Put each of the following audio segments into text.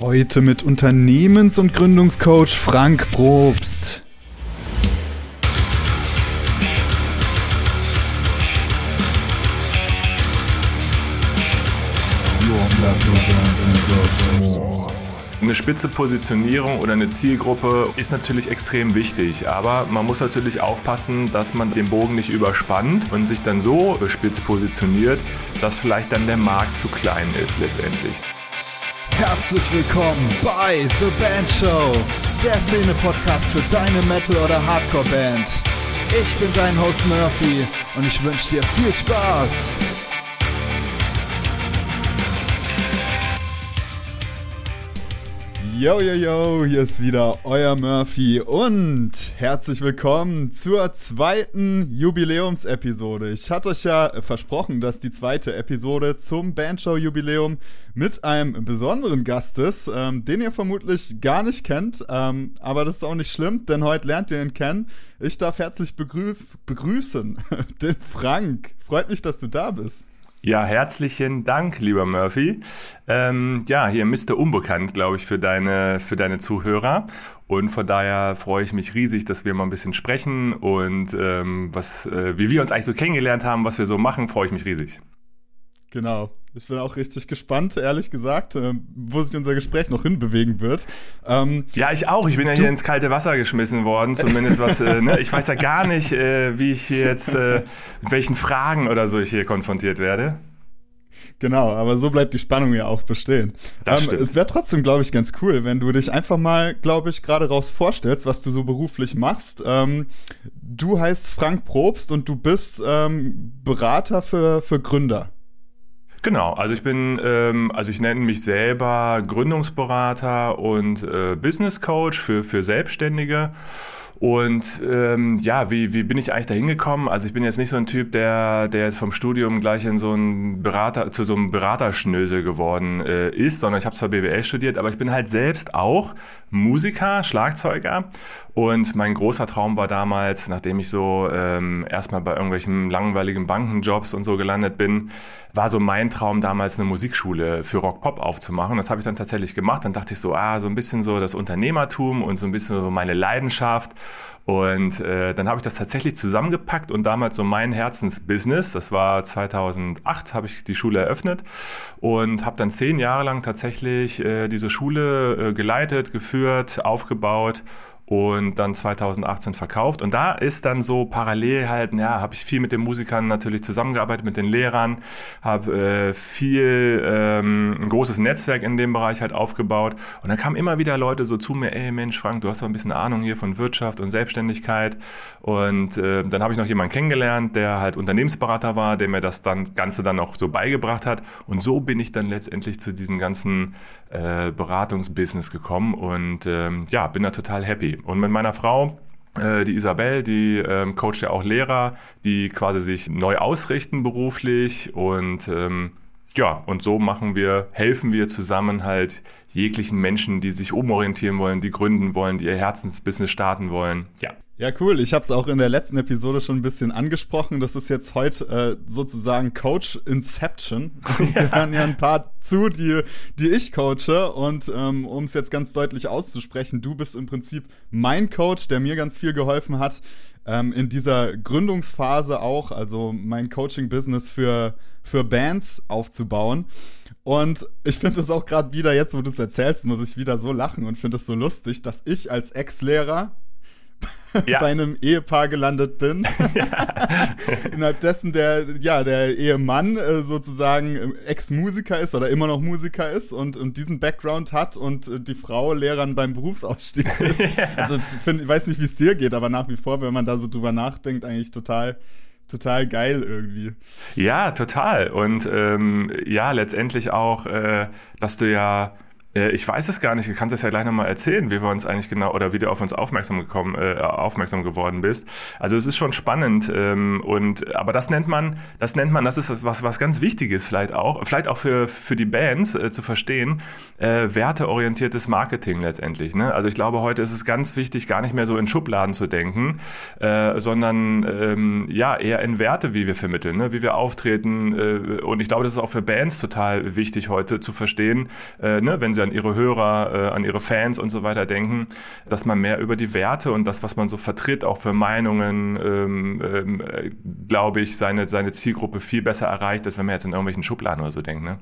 Heute mit Unternehmens- und Gründungscoach Frank Probst. Eine spitze Positionierung oder eine Zielgruppe ist natürlich extrem wichtig, aber man muss natürlich aufpassen, dass man den Bogen nicht überspannt und sich dann so spitz positioniert, dass vielleicht dann der Markt zu klein ist letztendlich. Herzlich willkommen bei The Band Show, der Szene-Podcast für deine Metal- oder Hardcore-Band. Ich bin dein Host Murphy und ich wünsche dir viel Spaß. Yo, yo, yo, hier ist wieder euer Murphy und herzlich willkommen zur zweiten Jubiläumsepisode. Ich hatte euch ja versprochen, dass die zweite Episode zum Bandshow-Jubiläum mit einem besonderen Gast ist, ähm, den ihr vermutlich gar nicht kennt, ähm, aber das ist auch nicht schlimm, denn heute lernt ihr ihn kennen. Ich darf herzlich begrü begrüßen den Frank. Freut mich, dass du da bist. Ja, herzlichen Dank, lieber Murphy. Ähm, ja, hier Mr. Unbekannt, glaube ich, für deine, für deine Zuhörer. Und von daher freue ich mich riesig, dass wir mal ein bisschen sprechen und ähm, was, äh, wie wir uns eigentlich so kennengelernt haben, was wir so machen, freue ich mich riesig. Genau. Ich bin auch richtig gespannt, ehrlich gesagt, äh, wo sich unser Gespräch noch hinbewegen wird. Ähm, ja, ich auch. Ich bin ja hier ins kalte Wasser geschmissen worden, zumindest was. Äh, ne? Ich weiß ja gar nicht, äh, wie ich hier jetzt, äh, mit welchen Fragen oder so ich hier konfrontiert werde. Genau, aber so bleibt die Spannung ja auch bestehen. Ähm, es wäre trotzdem, glaube ich, ganz cool, wenn du dich einfach mal, glaube ich, gerade raus vorstellst, was du so beruflich machst. Ähm, du heißt Frank Probst und du bist ähm, Berater für, für Gründer. Genau, also ich bin, ähm, also ich nenne mich selber Gründungsberater und äh, Business Coach für, für Selbstständige. Und ähm, ja, wie, wie bin ich eigentlich da hingekommen? Also ich bin jetzt nicht so ein Typ, der, der jetzt vom Studium gleich in so einen Berater, zu so einem Beraterschnösel geworden äh, ist, sondern ich habe zwar BWL studiert, aber ich bin halt selbst auch Musiker, Schlagzeuger. Und mein großer Traum war damals, nachdem ich so ähm, erstmal bei irgendwelchen langweiligen Bankenjobs und so gelandet bin, war so mein Traum damals eine Musikschule für Rock-Pop aufzumachen. Das habe ich dann tatsächlich gemacht. Dann dachte ich so, ah, so ein bisschen so das Unternehmertum und so ein bisschen so meine Leidenschaft. Und äh, dann habe ich das tatsächlich zusammengepackt und damals so mein Herzensbusiness, das war 2008, habe ich die Schule eröffnet und habe dann zehn Jahre lang tatsächlich äh, diese Schule äh, geleitet, geführt, aufgebaut und dann 2018 verkauft. Und da ist dann so parallel halt, ja, habe ich viel mit den Musikern natürlich zusammengearbeitet, mit den Lehrern, habe äh, viel, ähm, ein großes Netzwerk in dem Bereich halt aufgebaut. Und dann kamen immer wieder Leute so zu mir, ey Mensch, Frank, du hast doch ein bisschen Ahnung hier von Wirtschaft und Selbstständigkeit. Und äh, dann habe ich noch jemanden kennengelernt, der halt Unternehmensberater war, der mir das dann Ganze dann auch so beigebracht hat. Und so bin ich dann letztendlich zu diesem ganzen äh, Beratungsbusiness gekommen und ähm, ja, bin da total happy. Und mit meiner Frau, äh, die Isabel, die ähm, coacht ja auch Lehrer, die quasi sich neu ausrichten beruflich und ähm, ja, und so machen wir, helfen wir zusammen halt jeglichen Menschen, die sich umorientieren wollen, die gründen wollen, die ihr Herzensbusiness starten wollen. Ja. Ja, cool. Ich habe es auch in der letzten Episode schon ein bisschen angesprochen. Das ist jetzt heute äh, sozusagen Coach Inception. Ja. Wir hören ja ein paar zu, die, die ich coache. Und ähm, um es jetzt ganz deutlich auszusprechen, du bist im Prinzip mein Coach, der mir ganz viel geholfen hat ähm, in dieser Gründungsphase auch, also mein Coaching-Business für, für Bands aufzubauen. Und ich finde es auch gerade wieder, jetzt wo du es erzählst, muss ich wieder so lachen und finde es so lustig, dass ich als Ex-Lehrer ja. bei einem Ehepaar gelandet bin. Ja. Innerhalb dessen der, ja, der Ehemann äh, sozusagen Ex-Musiker ist oder immer noch Musiker ist und, und diesen Background hat und äh, die Frau Lehrern beim Berufsausstieg. Ja. Also find, ich weiß nicht, wie es dir geht, aber nach wie vor, wenn man da so drüber nachdenkt, eigentlich total total geil irgendwie. Ja, total. Und ähm, ja, letztendlich auch, äh, dass du ja ich weiß es gar nicht, du kannst es ja gleich nochmal erzählen, wie wir uns eigentlich genau oder wie du auf uns aufmerksam gekommen, äh, aufmerksam geworden bist. Also es ist schon spannend ähm, und aber das nennt man, das nennt man, das ist was was ganz Wichtiges vielleicht auch, vielleicht auch für für die Bands äh, zu verstehen, äh, werteorientiertes Marketing letztendlich. Ne? Also ich glaube, heute ist es ganz wichtig, gar nicht mehr so in Schubladen zu denken, äh, sondern ähm, ja eher in Werte, wie wir vermitteln, ne? wie wir auftreten. Äh, und ich glaube, das ist auch für Bands total wichtig heute zu verstehen, äh, ne? wenn sie an ihre Hörer, äh, an ihre Fans und so weiter denken, dass man mehr über die Werte und das, was man so vertritt, auch für Meinungen, ähm, ähm, äh, glaube ich, seine, seine Zielgruppe viel besser erreicht, als wenn man jetzt in irgendwelchen Schubladen oder so denkt. Ne?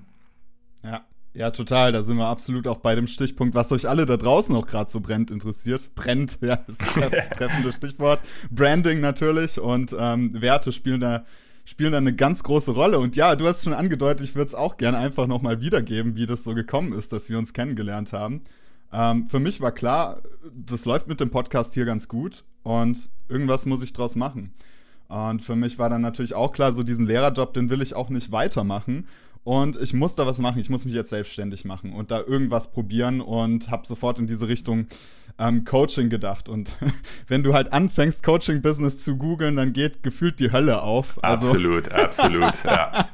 Ja. Ja, total. Da sind wir absolut auch bei dem Stichpunkt, was euch alle da draußen auch gerade so brennt interessiert. Brennt, ja, ist das treffende Stichwort. Branding natürlich und ähm, Werte spielen da spielen da eine ganz große Rolle. Und ja, du hast schon angedeutet, ich würde es auch gerne einfach nochmal wiedergeben, wie das so gekommen ist, dass wir uns kennengelernt haben. Ähm, für mich war klar, das läuft mit dem Podcast hier ganz gut und irgendwas muss ich draus machen. Und für mich war dann natürlich auch klar, so diesen Lehrerjob, den will ich auch nicht weitermachen. Und ich muss da was machen, ich muss mich jetzt selbstständig machen und da irgendwas probieren und habe sofort in diese Richtung ähm, Coaching gedacht. Und wenn du halt anfängst, Coaching-Business zu googeln, dann geht gefühlt die Hölle auf. Also, absolut, absolut, ja.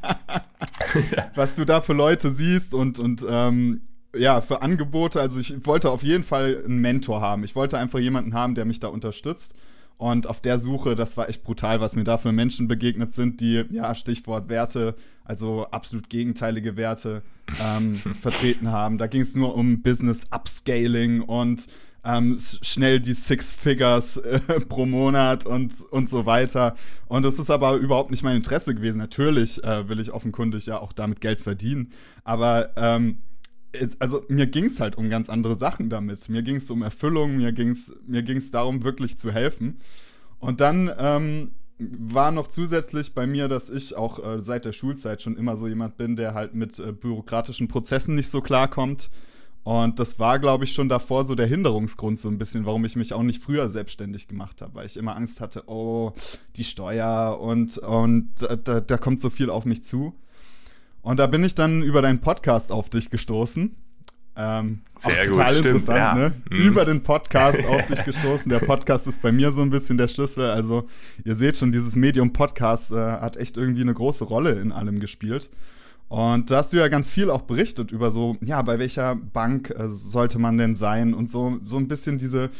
was du da für Leute siehst und, und ähm, ja, für Angebote. Also ich wollte auf jeden Fall einen Mentor haben. Ich wollte einfach jemanden haben, der mich da unterstützt. Und auf der Suche, das war echt brutal, was mir da für Menschen begegnet sind, die, ja, Stichwort Werte, also absolut gegenteilige Werte ähm, vertreten haben. Da ging es nur um Business Upscaling und ähm, schnell die Six Figures äh, pro Monat und, und so weiter. Und das ist aber überhaupt nicht mein Interesse gewesen. Natürlich äh, will ich offenkundig ja auch damit Geld verdienen. Aber ähm, also mir ging es halt um ganz andere Sachen damit. Mir ging es um Erfüllung, mir ging es mir ging's darum, wirklich zu helfen. Und dann ähm, war noch zusätzlich bei mir, dass ich auch äh, seit der Schulzeit schon immer so jemand bin, der halt mit äh, bürokratischen Prozessen nicht so klarkommt. Und das war, glaube ich, schon davor so der Hinderungsgrund so ein bisschen, warum ich mich auch nicht früher selbstständig gemacht habe, weil ich immer Angst hatte, oh, die Steuer und, und da, da kommt so viel auf mich zu. Und da bin ich dann über deinen Podcast auf dich gestoßen. Ähm, Sehr auch total gut, interessant, ja. ne? Mhm. Über den Podcast auf dich gestoßen. Der Podcast ist bei mir so ein bisschen der Schlüssel. Also, ihr seht schon, dieses Medium Podcast äh, hat echt irgendwie eine große Rolle in allem gespielt. Und da hast du ja ganz viel auch berichtet über so, ja, bei welcher Bank äh, sollte man denn sein und so, so ein bisschen diese,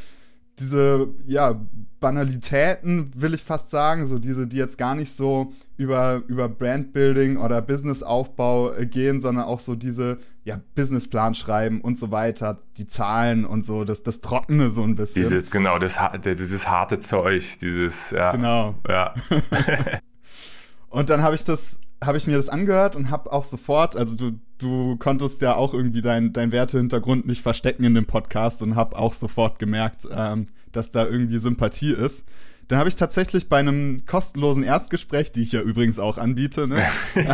diese, ja, Banalitäten, will ich fast sagen, so diese, die jetzt gar nicht so über, über Brandbuilding oder Businessaufbau äh, gehen, sondern auch so diese, ja, Businessplan schreiben und so weiter, die Zahlen und so, das, das Trockene so ein bisschen. Dieses, genau, das, dieses harte Zeug, dieses, ja. Genau. Ja. und dann habe ich das habe ich mir das angehört und habe auch sofort, also du, du konntest ja auch irgendwie dein, dein Wertehintergrund nicht verstecken in dem Podcast und habe auch sofort gemerkt, ähm, dass da irgendwie Sympathie ist. Dann habe ich tatsächlich bei einem kostenlosen Erstgespräch, die ich ja übrigens auch anbiete, ne,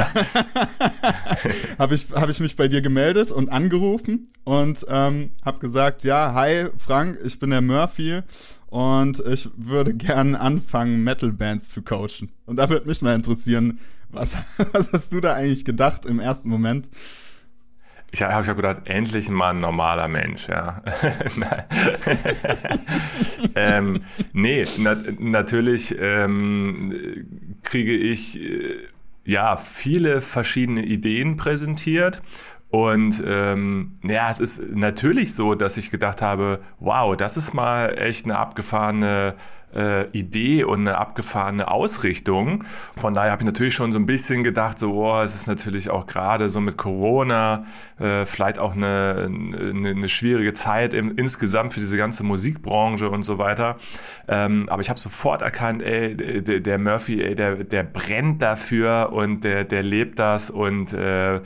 habe ich, hab ich mich bei dir gemeldet und angerufen und ähm, habe gesagt, ja, hi Frank, ich bin der Murphy und ich würde gerne anfangen, Metal-Bands zu coachen. Und da würde mich mal interessieren, was, was hast du da eigentlich gedacht im ersten Moment? Ich habe hab gedacht, endlich mal ein normaler Mensch, ja. ähm, nee, na, natürlich ähm, kriege ich äh, ja viele verschiedene Ideen präsentiert. Und ähm, ja, es ist natürlich so, dass ich gedacht habe, wow, das ist mal echt eine abgefahrene äh, Idee und eine abgefahrene Ausrichtung. Von daher habe ich natürlich schon so ein bisschen gedacht, so, oh, es ist natürlich auch gerade so mit Corona äh, vielleicht auch eine, eine, eine schwierige Zeit im, insgesamt für diese ganze Musikbranche und so weiter. Ähm, aber ich habe sofort erkannt, ey, der, der Murphy, ey, der, der brennt dafür und der, der lebt das und äh,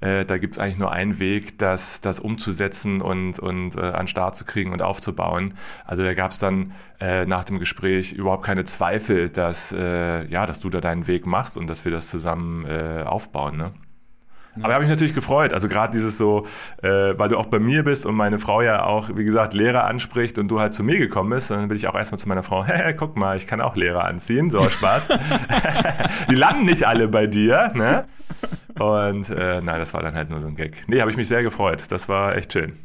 äh, da gibt's eigentlich nur einen Weg, das, das umzusetzen und, und äh, an Start zu kriegen und aufzubauen. Also da gab's dann äh, nach dem Gespräch überhaupt keine Zweifel, dass, äh, ja, dass du da deinen Weg machst und dass wir das zusammen äh, aufbauen. Ne? Aber habe ich natürlich gefreut. Also gerade dieses so, äh, weil du auch bei mir bist und meine Frau ja auch, wie gesagt, Lehrer anspricht und du halt zu mir gekommen bist, dann bin ich auch erstmal zu meiner Frau, hey, guck mal, ich kann auch Lehrer anziehen, so Spaß. Die landen nicht alle bei dir, ne? Und äh, nein, das war dann halt nur so ein Gag. Nee, habe ich mich sehr gefreut. Das war echt schön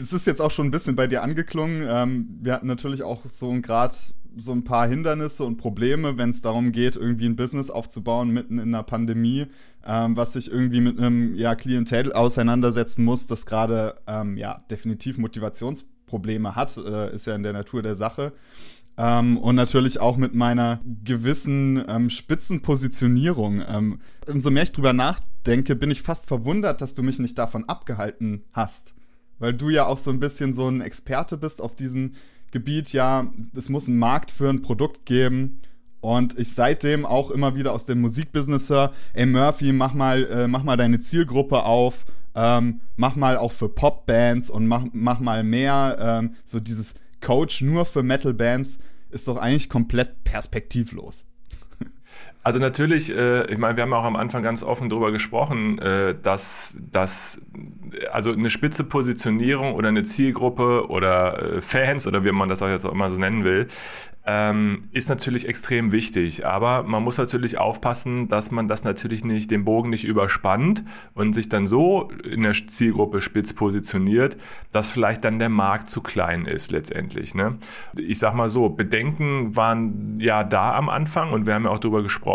es ist jetzt auch schon ein bisschen bei dir angeklungen. Ähm, wir hatten natürlich auch so ein Grad so ein paar Hindernisse und Probleme, wenn es darum geht, irgendwie ein Business aufzubauen mitten in einer Pandemie, ähm, was sich irgendwie mit einem ja, Klientel auseinandersetzen muss, das gerade ähm, ja definitiv Motivationsprobleme hat, äh, ist ja in der Natur der Sache. ähm, und natürlich auch mit meiner gewissen ähm, Spitzenpositionierung. Ähm, umso mehr ich drüber nachdenke, bin ich fast verwundert, dass du mich nicht davon abgehalten hast. Weil du ja auch so ein bisschen so ein Experte bist auf diesem Gebiet. Ja, es muss einen Markt für ein Produkt geben. Und ich seitdem auch immer wieder aus dem Musikbusiness höre, ey Murphy, mach mal, äh, mach mal deine Zielgruppe auf, ähm, mach mal auch für Popbands und mach, mach mal mehr. Ähm, so dieses Coach nur für Metal-Bands ist doch eigentlich komplett perspektivlos. Also natürlich, äh, ich meine, wir haben auch am Anfang ganz offen darüber gesprochen, äh, dass, dass also eine spitze Positionierung oder eine Zielgruppe oder äh, Fans oder wie man das auch jetzt auch immer so nennen will, ähm, ist natürlich extrem wichtig. Aber man muss natürlich aufpassen, dass man das natürlich nicht, den Bogen nicht überspannt und sich dann so in der Zielgruppe spitz positioniert, dass vielleicht dann der Markt zu klein ist letztendlich. Ne? Ich sag mal so, Bedenken waren ja da am Anfang und wir haben ja auch darüber gesprochen.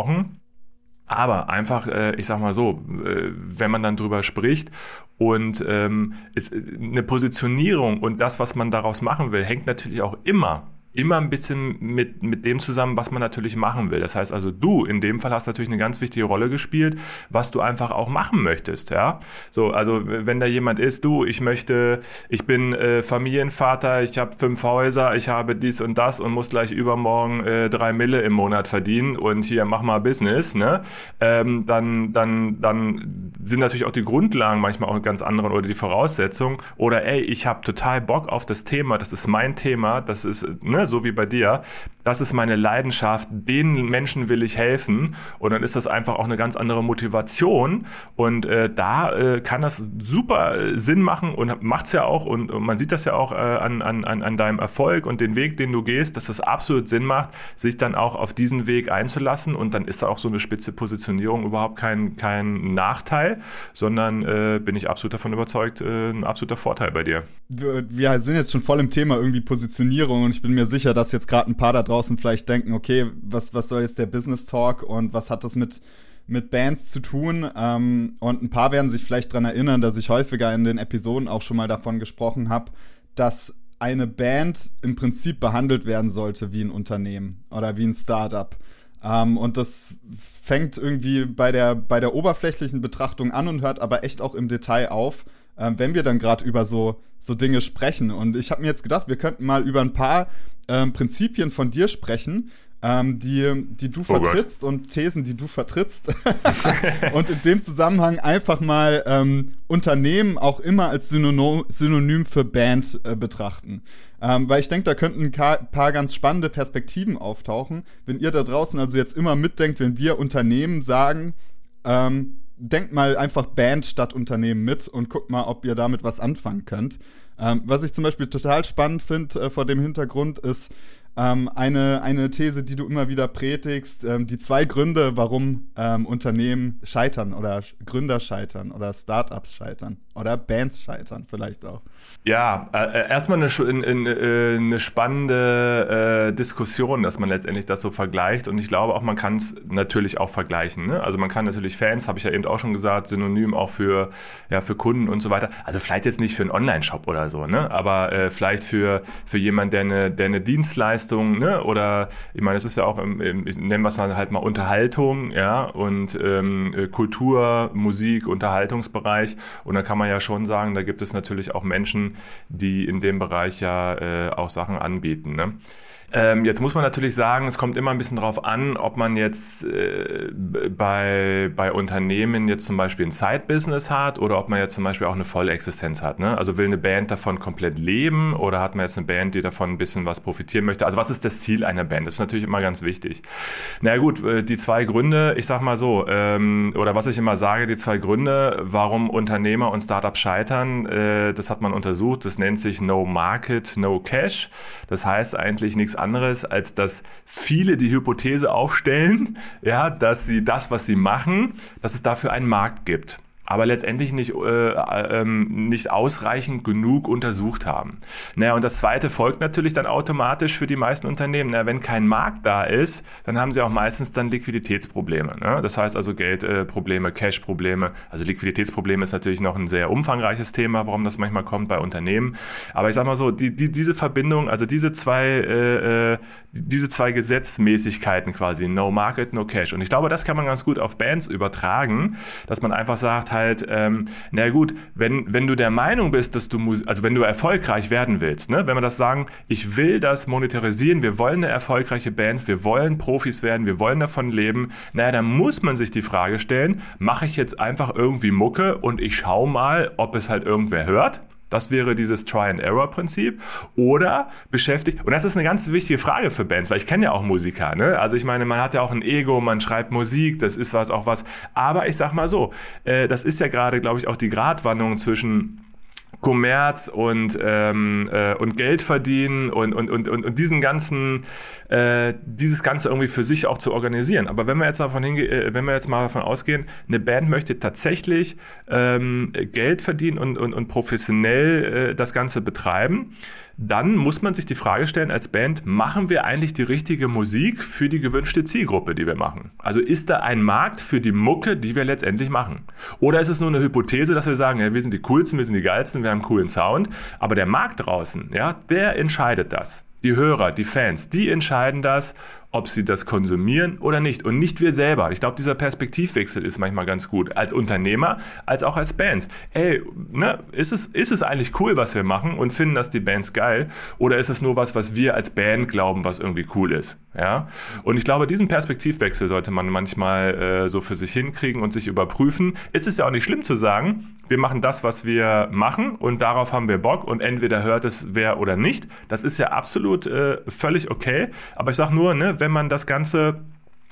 Aber einfach, äh, ich sag mal so, äh, wenn man dann drüber spricht und ähm, ist, eine Positionierung und das, was man daraus machen will, hängt natürlich auch immer immer ein bisschen mit, mit dem zusammen, was man natürlich machen will. Das heißt also, du in dem Fall hast natürlich eine ganz wichtige Rolle gespielt, was du einfach auch machen möchtest, ja. So, also wenn da jemand ist, du, ich möchte, ich bin äh, Familienvater, ich habe fünf Häuser, ich habe dies und das und muss gleich übermorgen äh, drei Mille im Monat verdienen und hier mach mal Business, ne? Ähm, dann, dann, dann sind natürlich auch die Grundlagen manchmal auch ganz andere oder die Voraussetzungen. Oder ey, ich habe total Bock auf das Thema, das ist mein Thema, das ist, ne? So wie bei dir, das ist meine Leidenschaft, den Menschen will ich helfen. Und dann ist das einfach auch eine ganz andere Motivation. Und äh, da äh, kann das super äh, Sinn machen und macht es ja auch. Und, und, man sieht das ja auch äh, an, an, an deinem Erfolg und den Weg, den du gehst, dass das absolut Sinn macht, sich dann auch auf diesen Weg einzulassen. Und dann ist da auch so eine spitze Positionierung überhaupt kein, kein Nachteil, sondern äh, bin ich absolut davon überzeugt, äh, ein absoluter Vorteil bei dir. Wir sind jetzt schon voll im Thema irgendwie Positionierung. Und ich bin mir sicher, dass jetzt gerade ein paar da draußen vielleicht denken, okay, was, was soll jetzt der Business Talk und was hat das mit, mit Bands zu tun? Ähm, und ein paar werden sich vielleicht daran erinnern, dass ich häufiger in den Episoden auch schon mal davon gesprochen habe, dass eine Band im Prinzip behandelt werden sollte wie ein Unternehmen oder wie ein Startup. Ähm, und das fängt irgendwie bei der, bei der oberflächlichen Betrachtung an und hört aber echt auch im Detail auf, äh, wenn wir dann gerade über so, so Dinge sprechen. Und ich habe mir jetzt gedacht, wir könnten mal über ein paar ähm, Prinzipien von dir sprechen, ähm, die, die du oh vertrittst Gott. und Thesen, die du vertrittst. und in dem Zusammenhang einfach mal ähm, Unternehmen auch immer als Synonym, Synonym für Band äh, betrachten. Ähm, weil ich denke, da könnten ein paar ganz spannende Perspektiven auftauchen. Wenn ihr da draußen also jetzt immer mitdenkt, wenn wir Unternehmen sagen, ähm, denkt mal einfach Band statt Unternehmen mit und guckt mal, ob ihr damit was anfangen könnt. Ähm, was ich zum Beispiel total spannend finde äh, vor dem Hintergrund ist, ähm, eine, eine These, die du immer wieder predigst, ähm, die zwei Gründe, warum ähm, Unternehmen scheitern oder Gründer scheitern oder Startups scheitern oder Bands scheitern vielleicht auch. Ja, äh, äh erstmal eine, eine, äh, eine spannende äh, Diskussion, dass man letztendlich das so vergleicht und ich glaube auch, man kann es natürlich auch vergleichen. Ne? Also man kann natürlich Fans, habe ich ja eben auch schon gesagt, synonym auch für, ja, für Kunden und so weiter. Also vielleicht jetzt nicht für einen Online-Shop oder so, ne? aber äh, vielleicht für, für jemanden, der eine, der eine Dienstleistung ne? Oder ich meine, es ist ja auch, im, im, nennen wir es halt mal Unterhaltung, ja, und ähm, äh, Kultur, Musik, Unterhaltungsbereich. Und da kann man ja schon sagen, da gibt es natürlich auch Menschen, die in dem Bereich ja äh, auch Sachen anbieten. Ne? Ähm, jetzt muss man natürlich sagen, es kommt immer ein bisschen drauf an, ob man jetzt äh, bei, bei Unternehmen jetzt zum Beispiel ein Side-Business hat oder ob man jetzt zum Beispiel auch eine volle Existenz hat. Ne? Also will eine Band davon komplett leben oder hat man jetzt eine Band, die davon ein bisschen was profitieren möchte? Also was ist das Ziel einer Band? Das ist natürlich immer ganz wichtig. Na gut, äh, die zwei Gründe, ich sag mal so, ähm, oder was ich immer sage, die zwei Gründe, warum Unternehmer und Startups scheitern, äh, das hat man untersucht, das nennt sich No Market, No Cash. Das heißt eigentlich nichts anderes, als dass viele die Hypothese aufstellen, ja, dass sie das, was sie machen, dass es dafür einen Markt gibt. Aber letztendlich nicht, äh, äh, nicht ausreichend genug untersucht haben. Naja, und das zweite folgt natürlich dann automatisch für die meisten Unternehmen. Na, wenn kein Markt da ist, dann haben sie auch meistens dann Liquiditätsprobleme. Ne? Das heißt also Geldprobleme, äh, Cash-Probleme. Also Liquiditätsprobleme ist natürlich noch ein sehr umfangreiches Thema, warum das manchmal kommt bei Unternehmen. Aber ich sag mal so, die, die, diese Verbindung, also diese zwei, äh, äh diese zwei Gesetzmäßigkeiten quasi, no market, no cash. Und ich glaube, das kann man ganz gut auf Bands übertragen, dass man einfach sagt halt, ähm, na gut, wenn, wenn du der Meinung bist, dass du, also wenn du erfolgreich werden willst, ne, wenn wir das sagen, ich will das monetarisieren, wir wollen eine erfolgreiche Bands, wir wollen Profis werden, wir wollen davon leben, naja, dann muss man sich die Frage stellen, mache ich jetzt einfach irgendwie Mucke und ich schau mal, ob es halt irgendwer hört? Das wäre dieses Try-and-Error-Prinzip. Oder beschäftigt, und das ist eine ganz wichtige Frage für Bands, weil ich kenne ja auch Musiker, ne? Also ich meine, man hat ja auch ein Ego, man schreibt Musik, das ist was auch was. Aber ich sag mal so, äh, das ist ja gerade, glaube ich, auch die Gratwanderung zwischen Kommerz und, ähm, äh, und Geld verdienen und, und, und, und, diesen ganzen, äh, dieses Ganze irgendwie für sich auch zu organisieren. Aber wenn wir jetzt davon hinge äh, wenn wir jetzt mal davon ausgehen, eine Band möchte tatsächlich ähm, Geld verdienen und, und, und professionell äh, das Ganze betreiben, dann muss man sich die Frage stellen als Band, machen wir eigentlich die richtige Musik für die gewünschte Zielgruppe, die wir machen? Also ist da ein Markt für die Mucke, die wir letztendlich machen? Oder ist es nur eine Hypothese, dass wir sagen, ja, wir sind die coolsten, wir sind die geilsten, wir haben einen coolen Sound, aber der Markt draußen, ja, der entscheidet das. Die Hörer, die Fans, die entscheiden das ob sie das konsumieren oder nicht. Und nicht wir selber. Ich glaube, dieser Perspektivwechsel ist manchmal ganz gut. Als Unternehmer, als auch als Band. Ey, ne, ist es, ist es eigentlich cool, was wir machen und finden das die Bands geil? Oder ist es nur was, was wir als Band glauben, was irgendwie cool ist? Ja. Und ich glaube, diesen Perspektivwechsel sollte man manchmal äh, so für sich hinkriegen und sich überprüfen. Ist es ja auch nicht schlimm zu sagen, wir machen das, was wir machen und darauf haben wir Bock und entweder hört es wer oder nicht. Das ist ja absolut äh, völlig okay. Aber ich sage nur, ne, wenn man das Ganze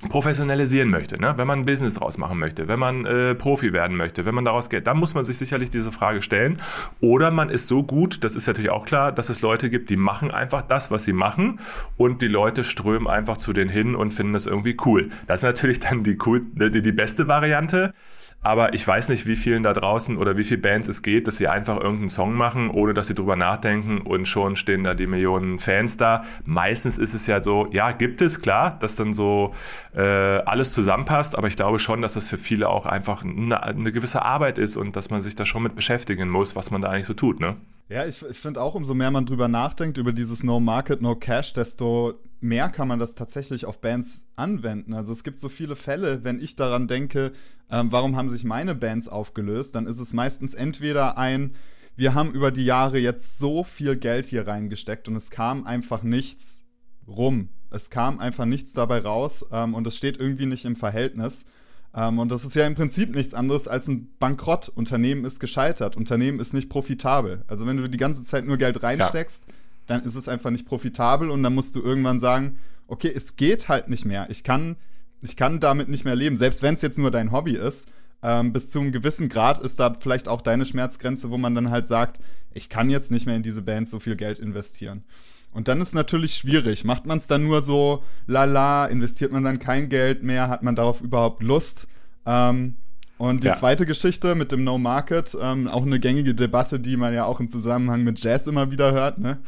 professionalisieren möchte, ne? wenn man ein Business draus machen möchte, wenn man äh, Profi werden möchte, wenn man daraus Geld, dann muss man sich sicherlich diese Frage stellen. Oder man ist so gut, das ist natürlich auch klar, dass es Leute gibt, die machen einfach das, was sie machen und die Leute strömen einfach zu denen hin und finden das irgendwie cool. Das ist natürlich dann die, cool, die, die beste Variante. Aber ich weiß nicht, wie vielen da draußen oder wie viele Bands es geht, dass sie einfach irgendeinen Song machen, ohne dass sie drüber nachdenken und schon stehen da die Millionen Fans da. Meistens ist es ja so, ja, gibt es, klar, dass dann so äh, alles zusammenpasst, aber ich glaube schon, dass das für viele auch einfach eine, gewisse Arbeit ist und dass man sich da schon mit beschäftigen muss, was man da eigentlich so tut, ne? Ja, ich, ich finde auch, umso mehr man drüber nachdenkt, über dieses No Market, No Cash, desto mehr kann man das tatsächlich auf Bands anwenden. Also es gibt so viele Fälle, wenn ich daran denke, ähm, warum haben sich meine Bands aufgelöst, dann ist es meistens entweder ein, wir haben über die Jahre jetzt so viel Geld hier reingesteckt und es kam einfach nichts rum. Es kam einfach nichts dabei raus ähm, und es steht irgendwie nicht im Verhältnis. Ähm, und das ist ja im Prinzip nichts anderes als ein Bankrott. Unternehmen ist gescheitert, Unternehmen ist nicht profitabel. Also wenn du die ganze Zeit nur Geld reinsteckst, ja dann ist es einfach nicht profitabel und dann musst du irgendwann sagen, okay, es geht halt nicht mehr. Ich kann, ich kann damit nicht mehr leben, selbst wenn es jetzt nur dein Hobby ist. Ähm, bis zu einem gewissen Grad ist da vielleicht auch deine Schmerzgrenze, wo man dann halt sagt, ich kann jetzt nicht mehr in diese Band so viel Geld investieren. Und dann ist natürlich schwierig. Macht man es dann nur so, lala, investiert man dann kein Geld mehr, hat man darauf überhaupt Lust? Ähm, und die ja. zweite Geschichte mit dem No Market, ähm, auch eine gängige Debatte, die man ja auch im Zusammenhang mit Jazz immer wieder hört, ne?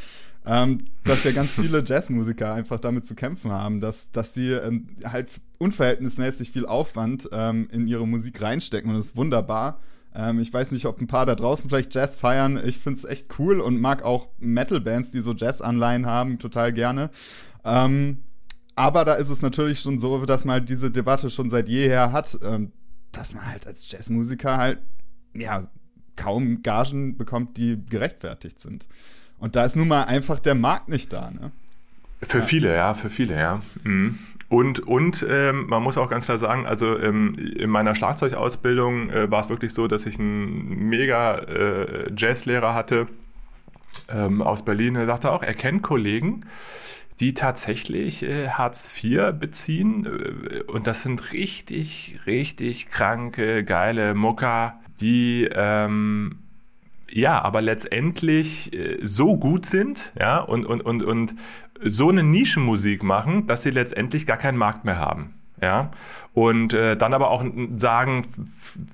ähm, dass ja ganz viele Jazzmusiker einfach damit zu kämpfen haben, dass, dass sie ähm, halt unverhältnismäßig viel Aufwand ähm, in ihre Musik reinstecken und das ist wunderbar. Ähm, ich weiß nicht, ob ein paar da draußen vielleicht Jazz feiern. Ich finde es echt cool und mag auch Metal-Bands, die so Jazz-Anleihen haben, total gerne. Ähm, aber da ist es natürlich schon so, dass man halt diese Debatte schon seit jeher hat, ähm, dass man halt als Jazzmusiker halt, ja, kaum Gagen bekommt, die gerechtfertigt sind. Und da ist nun mal einfach der Markt nicht da, ne? Für ja. viele, ja, für viele, ja. Mhm. Und, und ähm, man muss auch ganz klar sagen, also ähm, in meiner Schlagzeugausbildung äh, war es wirklich so, dass ich einen mega äh, Jazzlehrer hatte ähm, aus Berlin. Er sagte auch, er kennt Kollegen, die tatsächlich äh, Hartz IV beziehen. Äh, und das sind richtig, richtig kranke, geile Mucker, die ähm, ja, aber letztendlich äh, so gut sind, ja, und, und, und, und so eine Nischenmusik machen, dass sie letztendlich gar keinen Markt mehr haben. ja. Und äh, dann aber auch sagen,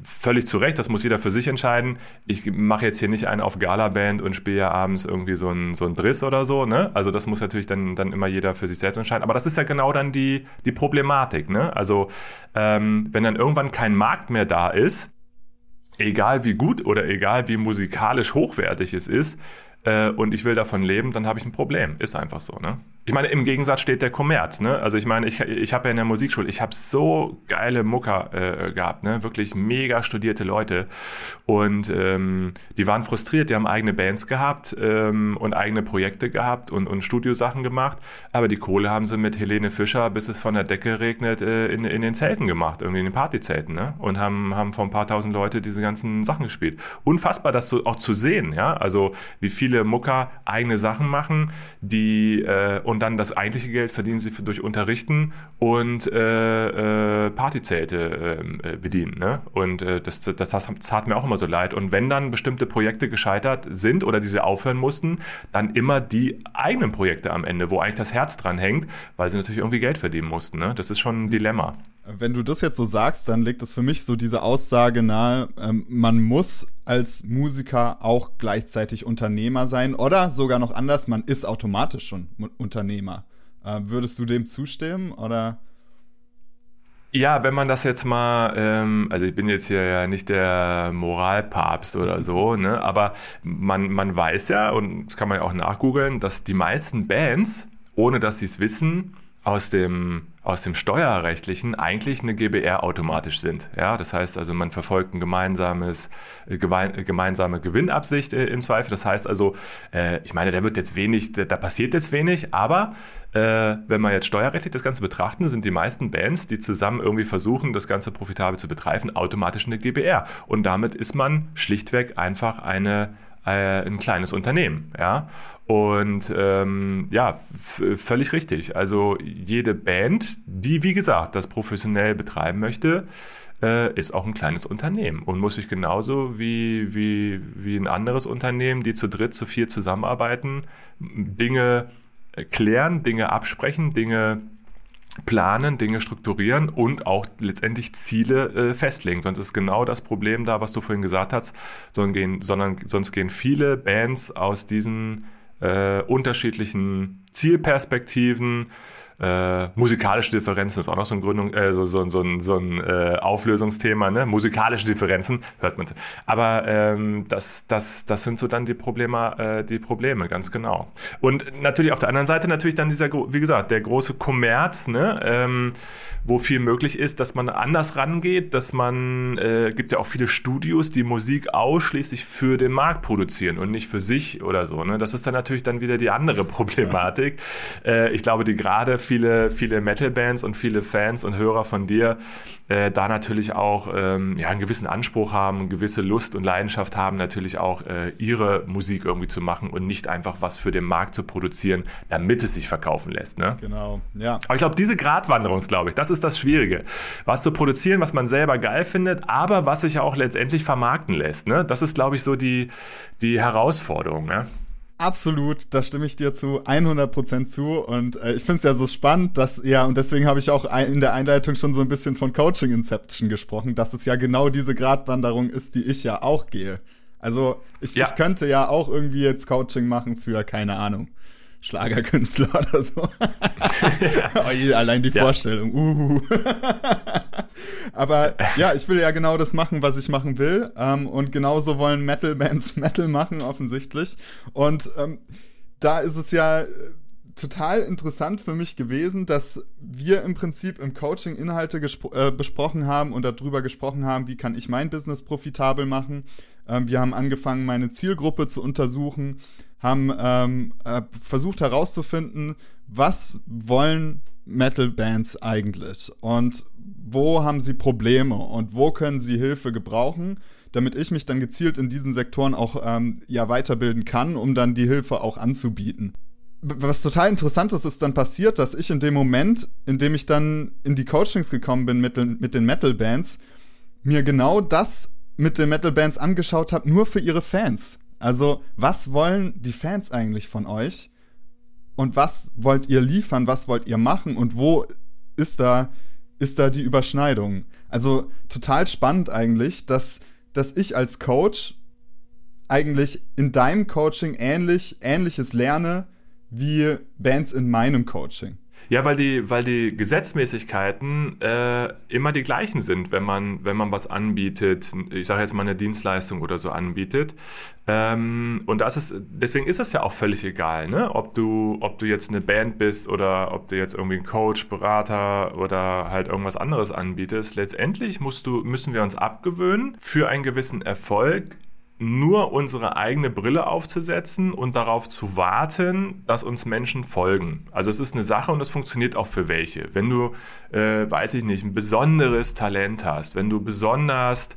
völlig zu Recht, das muss jeder für sich entscheiden, ich mache jetzt hier nicht einen auf Gala-Band und spiele ja abends irgendwie so ein, so ein Driss oder so, ne? Also das muss natürlich dann, dann immer jeder für sich selbst entscheiden. Aber das ist ja genau dann die, die Problematik, ne? Also ähm, wenn dann irgendwann kein Markt mehr da ist, egal wie gut oder egal wie musikalisch hochwertig es ist, äh, und ich will davon leben, dann habe ich ein Problem. Ist einfach so, ne? Ich meine, im Gegensatz steht der Kommerz, ne? Also ich meine, ich, ich habe ja in der Musikschule, ich habe so geile Mucker äh, gehabt, ne? Wirklich mega studierte Leute. Und ähm, die waren frustriert, die haben eigene Bands gehabt ähm, und eigene Projekte gehabt und, und Studiosachen gemacht. Aber die Kohle haben sie mit Helene Fischer, bis es von der Decke regnet, äh, in, in den Zelten gemacht, irgendwie in den Partyzelten, ne? Und haben, haben vor ein paar tausend Leute diese ganzen Sachen gespielt. Unfassbar, das so auch zu sehen, ja? Also wie viele Mucker eigene Sachen machen, die äh, und dann das eigentliche Geld verdienen sie für, durch Unterrichten und äh, äh, Partyzelte ähm, äh, bedienen. Ne? Und äh, das, das, das tat mir auch immer so leid. Und wenn dann bestimmte Projekte gescheitert sind oder diese aufhören mussten, dann immer die eigenen Projekte am Ende, wo eigentlich das Herz dran hängt, weil sie natürlich irgendwie Geld verdienen mussten. Ne? Das ist schon ein Dilemma. Wenn du das jetzt so sagst, dann legt es für mich so diese Aussage nahe, ähm, man muss als Musiker auch gleichzeitig Unternehmer sein oder sogar noch anders, man ist automatisch schon Unternehmer. Äh, würdest du dem zustimmen oder? Ja, wenn man das jetzt mal, ähm, also ich bin jetzt hier ja nicht der Moralpapst oder so, ne, aber man, man weiß ja, und das kann man ja auch nachgoogeln, dass die meisten Bands, ohne dass sie es wissen, aus dem, aus dem Steuerrechtlichen eigentlich eine GBR automatisch sind. Ja, das heißt also, man verfolgt ein gemeinsames, äh, gemeinsame Gewinnabsicht äh, im Zweifel. Das heißt also, äh, ich meine, da wird jetzt wenig, da, da passiert jetzt wenig, aber äh, wenn man jetzt steuerrechtlich das Ganze betrachten, sind die meisten Bands, die zusammen irgendwie versuchen, das Ganze profitabel zu betreiben, automatisch eine GBR. Und damit ist man schlichtweg einfach eine äh, ein kleines Unternehmen, ja. Und ähm, ja, völlig richtig. Also jede Band, die wie gesagt das professionell betreiben möchte, äh, ist auch ein kleines Unternehmen und muss sich genauso wie, wie, wie ein anderes Unternehmen, die zu dritt, zu vier zusammenarbeiten, Dinge klären, Dinge absprechen, Dinge planen, Dinge strukturieren und auch letztendlich Ziele äh, festlegen. Sonst ist genau das Problem da, was du vorhin gesagt hast, sondern gehen, sondern, sonst gehen viele Bands aus diesen äh, unterschiedlichen Zielperspektiven, äh, musikalische Differenzen ist auch noch so ein Gründung, äh, so, so, so, ein, so ein äh, Auflösungsthema, ne? Musikalische Differenzen, hört man. Aber ähm, das, das, das sind so dann die Probleme, äh, die Probleme, ganz genau. Und natürlich auf der anderen Seite natürlich dann dieser, wie gesagt, der große Kommerz, ne? Ähm, wo viel möglich ist, dass man anders rangeht, dass man, äh, gibt ja auch viele Studios, die Musik ausschließlich für den Markt produzieren und nicht für sich oder so. Ne? Das ist dann natürlich dann wieder die andere Problematik. Äh, ich glaube, die gerade viele, viele Metal-Bands und viele Fans und Hörer von dir äh, da natürlich auch ähm, ja, einen gewissen Anspruch haben, eine gewisse Lust und Leidenschaft haben, natürlich auch äh, ihre Musik irgendwie zu machen und nicht einfach was für den Markt zu produzieren, damit es sich verkaufen lässt. Ne? Genau, ja. Aber ich glaube, diese Gratwanderung, glaube ich, das ist das Schwierige. Was zu produzieren, was man selber geil findet, aber was sich auch letztendlich vermarkten lässt. Ne? Das ist, glaube ich, so die, die Herausforderung. Ne? Absolut, da stimme ich dir zu 100% zu und äh, ich finde es ja so spannend, dass ja und deswegen habe ich auch in der Einleitung schon so ein bisschen von Coaching Inception gesprochen, dass es ja genau diese Gratwanderung ist, die ich ja auch gehe. Also ich, ja. ich könnte ja auch irgendwie jetzt Coaching machen für keine Ahnung Schlagerkünstler oder so. oh, allein die ja. Vorstellung. Uh. Aber ja, ich will ja genau das machen, was ich machen will. Ähm, und genauso wollen Metal-Bands Metal machen, offensichtlich. Und ähm, da ist es ja äh, total interessant für mich gewesen, dass wir im Prinzip im Coaching Inhalte äh, besprochen haben und darüber gesprochen haben, wie kann ich mein Business profitabel machen. Ähm, wir haben angefangen, meine Zielgruppe zu untersuchen haben ähm, äh, versucht herauszufinden, was wollen Metal-Bands eigentlich und wo haben sie Probleme und wo können sie Hilfe gebrauchen, damit ich mich dann gezielt in diesen Sektoren auch ähm, ja weiterbilden kann, um dann die Hilfe auch anzubieten. Was total interessant ist, ist dann passiert, dass ich in dem Moment, in dem ich dann in die Coachings gekommen bin mit, mit den Metal-Bands, mir genau das mit den Metal-Bands angeschaut habe, nur für ihre Fans. Also, was wollen die Fans eigentlich von euch? Und was wollt ihr liefern? Was wollt ihr machen? Und wo ist da ist da die Überschneidung? Also total spannend eigentlich, dass, dass ich als Coach eigentlich in deinem Coaching ähnlich, ähnliches lerne wie Bands in meinem Coaching. Ja, weil die, weil die Gesetzmäßigkeiten äh, immer die gleichen sind, wenn man, wenn man was anbietet, ich sage jetzt mal eine Dienstleistung oder so anbietet. Ähm, und das ist, deswegen ist es ja auch völlig egal, ne? ob, du, ob du jetzt eine Band bist oder ob du jetzt irgendwie ein Coach, Berater oder halt irgendwas anderes anbietest. Letztendlich musst du, müssen wir uns abgewöhnen, für einen gewissen Erfolg nur unsere eigene Brille aufzusetzen und darauf zu warten, dass uns Menschen folgen. Also es ist eine Sache und es funktioniert auch für welche. Wenn du, äh, weiß ich nicht, ein besonderes Talent hast, wenn du besonders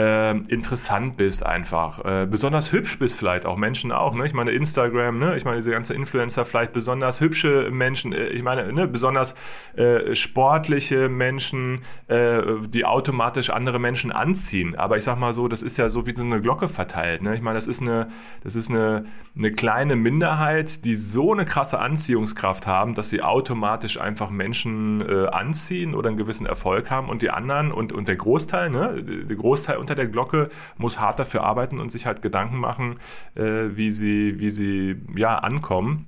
äh, interessant bist einfach, äh, besonders hübsch bist vielleicht auch Menschen auch, ne? Ich meine Instagram, ne? Ich meine diese ganze Influencer vielleicht besonders hübsche Menschen, äh, ich meine ne? besonders äh, sportliche Menschen, äh, die automatisch andere Menschen anziehen. Aber ich sag mal so, das ist ja so wie so eine Glocke verteilt, ne? Ich meine, das ist eine, das ist eine, eine kleine Minderheit, die so eine krasse Anziehungskraft haben, dass sie automatisch einfach Menschen äh, anziehen oder einen gewissen Erfolg haben und die anderen und, und der Großteil, ne? Der Großteil unter der Glocke muss hart dafür arbeiten und sich halt Gedanken machen, äh, wie sie, wie sie ja ankommen.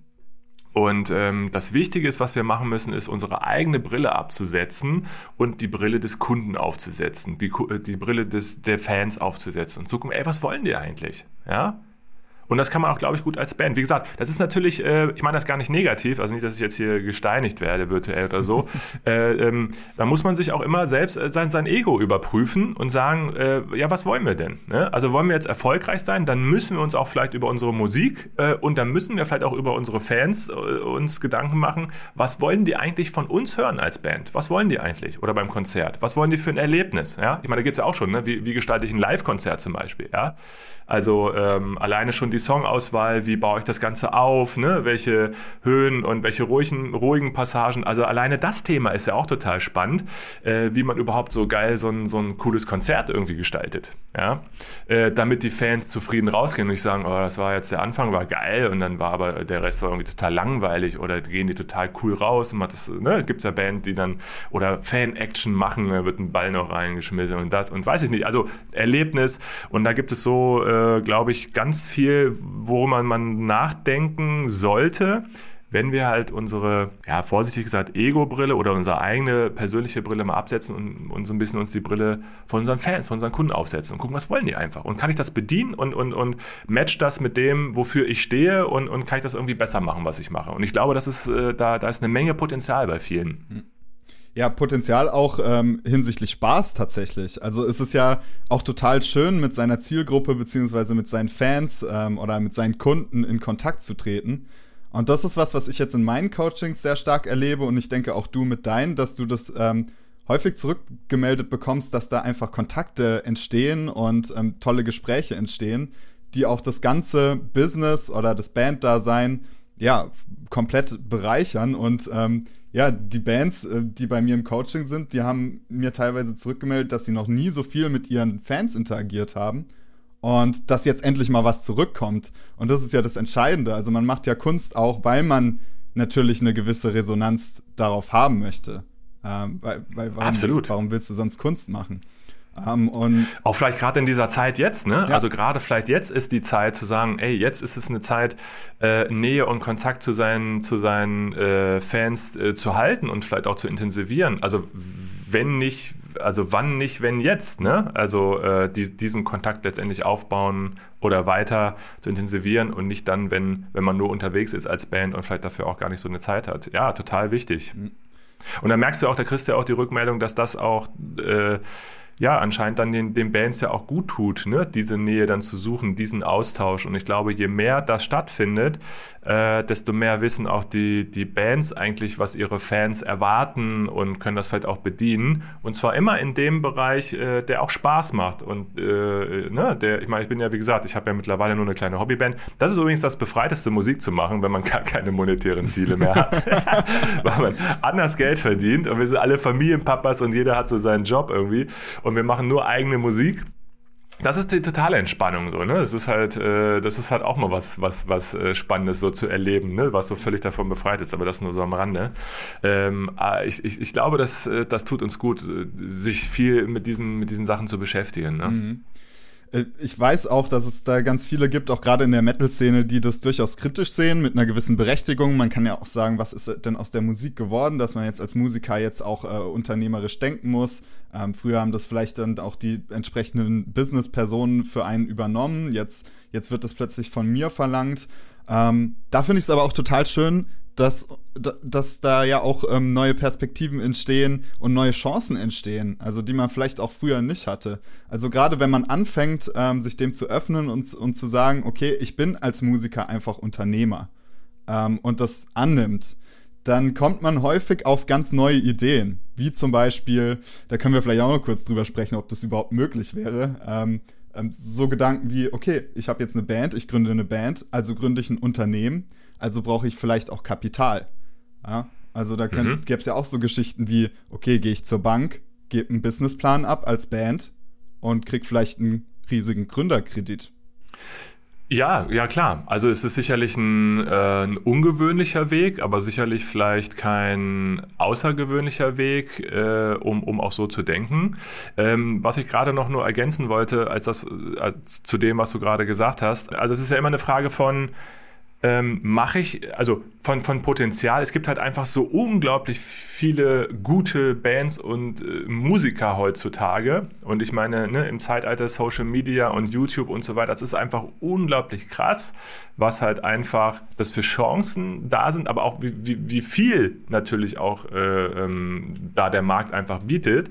Und ähm, das Wichtige ist, was wir machen müssen, ist unsere eigene Brille abzusetzen und die Brille des Kunden aufzusetzen, die, die Brille des, der Fans aufzusetzen und zu gucken, ey, was wollen die eigentlich? Ja? Und das kann man auch, glaube ich, gut als Band. Wie gesagt, das ist natürlich, äh, ich meine das gar nicht negativ, also nicht, dass ich jetzt hier gesteinigt werde, virtuell oder so. äh, ähm, da muss man sich auch immer selbst äh, sein, sein Ego überprüfen und sagen, äh, ja, was wollen wir denn? Ne? Also wollen wir jetzt erfolgreich sein, dann müssen wir uns auch vielleicht über unsere Musik äh, und dann müssen wir vielleicht auch über unsere Fans äh, uns Gedanken machen, was wollen die eigentlich von uns hören als Band? Was wollen die eigentlich? Oder beim Konzert? Was wollen die für ein Erlebnis? Ja? Ich meine, da geht es ja auch schon, ne? wie, wie gestalte ich ein Live-Konzert zum Beispiel? Ja? Also ähm, alleine schon die Songauswahl, wie baue ich das Ganze auf, ne? welche Höhen und welche ruhigen, ruhigen Passagen. Also alleine das Thema ist ja auch total spannend, äh, wie man überhaupt so geil so ein, so ein cooles Konzert irgendwie gestaltet. Ja? Äh, damit die Fans zufrieden rausgehen und nicht sagen, oh, das war jetzt der Anfang, war geil und dann war aber der Rest war irgendwie total langweilig oder gehen die total cool raus und man das, ne, gibt's ja Band, die dann oder Fan-Action machen, da wird ein Ball noch reingeschmissen und das und weiß ich nicht. Also Erlebnis und da gibt es so, äh, glaube ich, ganz viel, worüber man nachdenken sollte, wenn wir halt unsere, ja, vorsichtig gesagt, Ego-Brille oder unsere eigene persönliche Brille mal absetzen und, und so ein bisschen uns die Brille von unseren Fans, von unseren Kunden aufsetzen und gucken, was wollen die einfach? Und kann ich das bedienen und, und, und match das mit dem, wofür ich stehe und, und kann ich das irgendwie besser machen, was ich mache? Und ich glaube, das ist, äh, da, da ist eine Menge Potenzial bei vielen. Mhm. Ja, Potenzial auch ähm, hinsichtlich Spaß tatsächlich. Also es ist ja auch total schön, mit seiner Zielgruppe beziehungsweise mit seinen Fans ähm, oder mit seinen Kunden in Kontakt zu treten. Und das ist was, was ich jetzt in meinen Coachings sehr stark erlebe und ich denke auch du mit deinen, dass du das ähm, häufig zurückgemeldet bekommst, dass da einfach Kontakte entstehen und ähm, tolle Gespräche entstehen, die auch das ganze Business oder das Banddasein ja komplett bereichern und ähm, ja, die Bands, äh, die bei mir im Coaching sind, die haben mir teilweise zurückgemeldet, dass sie noch nie so viel mit ihren Fans interagiert haben und dass jetzt endlich mal was zurückkommt. Und das ist ja das Entscheidende. Also man macht ja Kunst auch, weil man natürlich eine gewisse Resonanz darauf haben möchte. Ähm, weil, weil warum, Absolut. Warum willst du sonst Kunst machen? Um, und auch vielleicht gerade in dieser Zeit jetzt, ne? Ja. Also gerade vielleicht jetzt ist die Zeit zu sagen, ey, jetzt ist es eine Zeit, äh, Nähe und Kontakt zu seinen, zu seinen äh, Fans äh, zu halten und vielleicht auch zu intensivieren. Also wenn nicht, also wann nicht, wenn jetzt, ne? Also äh, die, diesen Kontakt letztendlich aufbauen oder weiter zu intensivieren und nicht dann, wenn, wenn man nur unterwegs ist als Band und vielleicht dafür auch gar nicht so eine Zeit hat. Ja, total wichtig. Mhm. Und dann merkst du auch, da kriegst du ja auch die Rückmeldung, dass das auch äh, ja, anscheinend dann den, den Bands ja auch gut tut, ne? diese Nähe dann zu suchen, diesen Austausch. Und ich glaube, je mehr das stattfindet, äh, desto mehr wissen auch die, die Bands eigentlich, was ihre Fans erwarten und können das vielleicht auch bedienen. Und zwar immer in dem Bereich, äh, der auch Spaß macht. Und äh, ne, der, ich meine, ich bin ja, wie gesagt, ich habe ja mittlerweile nur eine kleine Hobbyband. Das ist übrigens das befreiteste, Musik zu machen, wenn man gar keine monetären Ziele mehr hat. Weil man anders Geld verdient und wir sind alle Familienpapas und jeder hat so seinen Job irgendwie und wir machen nur eigene Musik. das ist die totale Entspannung so, ne? Das ist halt, äh, das ist halt auch mal was, was, was äh, Spannendes so zu erleben, ne? Was so völlig davon befreit ist, aber das nur so am Rande. Ähm, ah, ich, ich, ich glaube, das, äh, das tut uns gut, äh, sich viel mit diesen, mit diesen Sachen zu beschäftigen. Ne? Mhm. Äh, ich weiß auch, dass es da ganz viele gibt, auch gerade in der Metal-Szene, die das durchaus kritisch sehen, mit einer gewissen Berechtigung. Man kann ja auch sagen, was ist denn aus der Musik geworden, dass man jetzt als Musiker jetzt auch äh, unternehmerisch denken muss. Ähm, früher haben das vielleicht dann auch die entsprechenden Business-Personen für einen übernommen. Jetzt, jetzt wird das plötzlich von mir verlangt. Ähm, da finde ich es aber auch total schön, dass, dass da ja auch ähm, neue Perspektiven entstehen und neue Chancen entstehen, also die man vielleicht auch früher nicht hatte. Also gerade wenn man anfängt, ähm, sich dem zu öffnen und, und zu sagen, okay, ich bin als Musiker einfach Unternehmer ähm, und das annimmt, dann kommt man häufig auf ganz neue Ideen, wie zum Beispiel, da können wir vielleicht auch mal kurz drüber sprechen, ob das überhaupt möglich wäre. Ähm, ähm, so Gedanken wie, okay, ich habe jetzt eine Band, ich gründe eine Band, also gründe ich ein Unternehmen also brauche ich vielleicht auch Kapital. Ja? Also da mhm. gäbe es ja auch so Geschichten wie, okay, gehe ich zur Bank, gebe einen Businessplan ab als Band und krieg vielleicht einen riesigen Gründerkredit. Ja, ja klar. Also es ist sicherlich ein, äh, ein ungewöhnlicher Weg, aber sicherlich vielleicht kein außergewöhnlicher Weg, äh, um, um auch so zu denken. Ähm, was ich gerade noch nur ergänzen wollte, als das als zu dem, was du gerade gesagt hast. Also es ist ja immer eine Frage von, ähm, mache ich, also von, von Potenzial, es gibt halt einfach so unglaublich viele gute Bands und äh, Musiker heutzutage. Und ich meine, ne, im Zeitalter Social Media und YouTube und so weiter, das ist einfach unglaublich krass, was halt einfach, das für Chancen da sind, aber auch wie, wie, wie viel natürlich auch äh, ähm, da der Markt einfach bietet.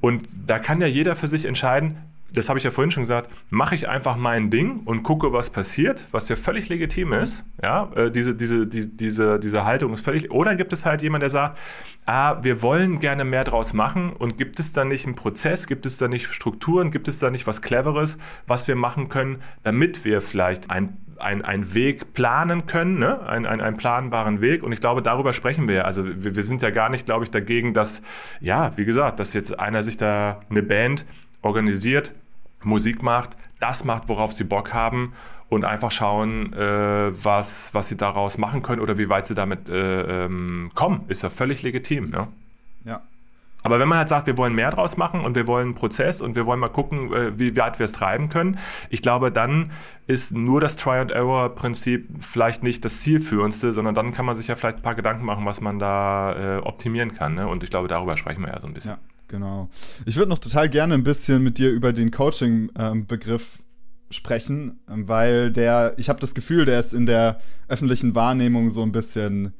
Und da kann ja jeder für sich entscheiden, das habe ich ja vorhin schon gesagt, mache ich einfach mein Ding und gucke, was passiert, was ja völlig legitim ist. Ja, äh, diese, diese, die, diese, diese Haltung ist völlig. Oder gibt es halt jemand, der sagt, ah, wir wollen gerne mehr draus machen und gibt es da nicht einen Prozess, gibt es da nicht Strukturen, gibt es da nicht was Cleveres, was wir machen können, damit wir vielleicht ein ein, ein Weg planen können, ne? ein, ein, einen planbaren Weg. Und ich glaube, darüber sprechen wir. Also wir, wir sind ja gar nicht, glaube ich, dagegen, dass, ja, wie gesagt, dass jetzt einer sich da eine Band organisiert, Musik macht, das macht, worauf sie Bock haben und einfach schauen, äh, was, was sie daraus machen können oder wie weit sie damit äh, ähm, kommen. Ist ja völlig legitim. Ja? ja. Aber wenn man halt sagt, wir wollen mehr draus machen und wir wollen einen Prozess und wir wollen mal gucken, äh, wie weit wir es treiben können, ich glaube, dann ist nur das Try-and-Error-Prinzip vielleicht nicht das zielführendste, sondern dann kann man sich ja vielleicht ein paar Gedanken machen, was man da äh, optimieren kann. Ne? Und ich glaube, darüber sprechen wir ja so ein bisschen. Ja. Genau. Ich würde noch total gerne ein bisschen mit dir über den Coaching-Begriff sprechen, weil der, ich habe das Gefühl, der ist in der öffentlichen Wahrnehmung so ein bisschen,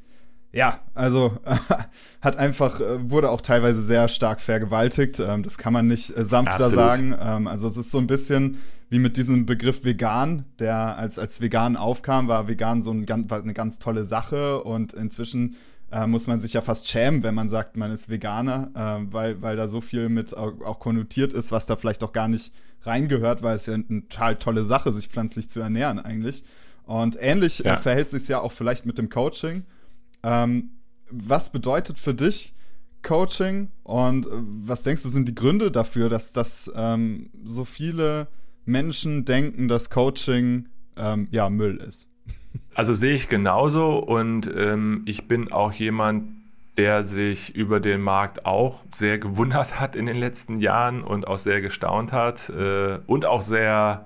ja, also hat einfach, äh, wurde auch teilweise sehr stark vergewaltigt. Ähm, das kann man nicht äh, sanfter Absolut. sagen. Ähm, also es ist so ein bisschen wie mit diesem Begriff vegan, der als, als vegan aufkam, war vegan so ein, war eine ganz tolle Sache und inzwischen äh, muss man sich ja fast schämen, wenn man sagt, man ist Veganer, äh, weil, weil da so viel mit auch, auch, konnotiert ist, was da vielleicht auch gar nicht reingehört, weil es ja eine total tolle Sache, sich pflanzlich zu ernähren eigentlich. Und ähnlich äh, ja. äh, verhält sich ja auch vielleicht mit dem Coaching. Ähm, was bedeutet für dich Coaching und äh, was denkst du sind die Gründe dafür, dass, dass ähm, so viele Menschen denken, dass Coaching ähm, ja Müll ist? Also sehe ich genauso und ähm, ich bin auch jemand, der sich über den Markt auch sehr gewundert hat in den letzten Jahren und auch sehr gestaunt hat äh, und auch sehr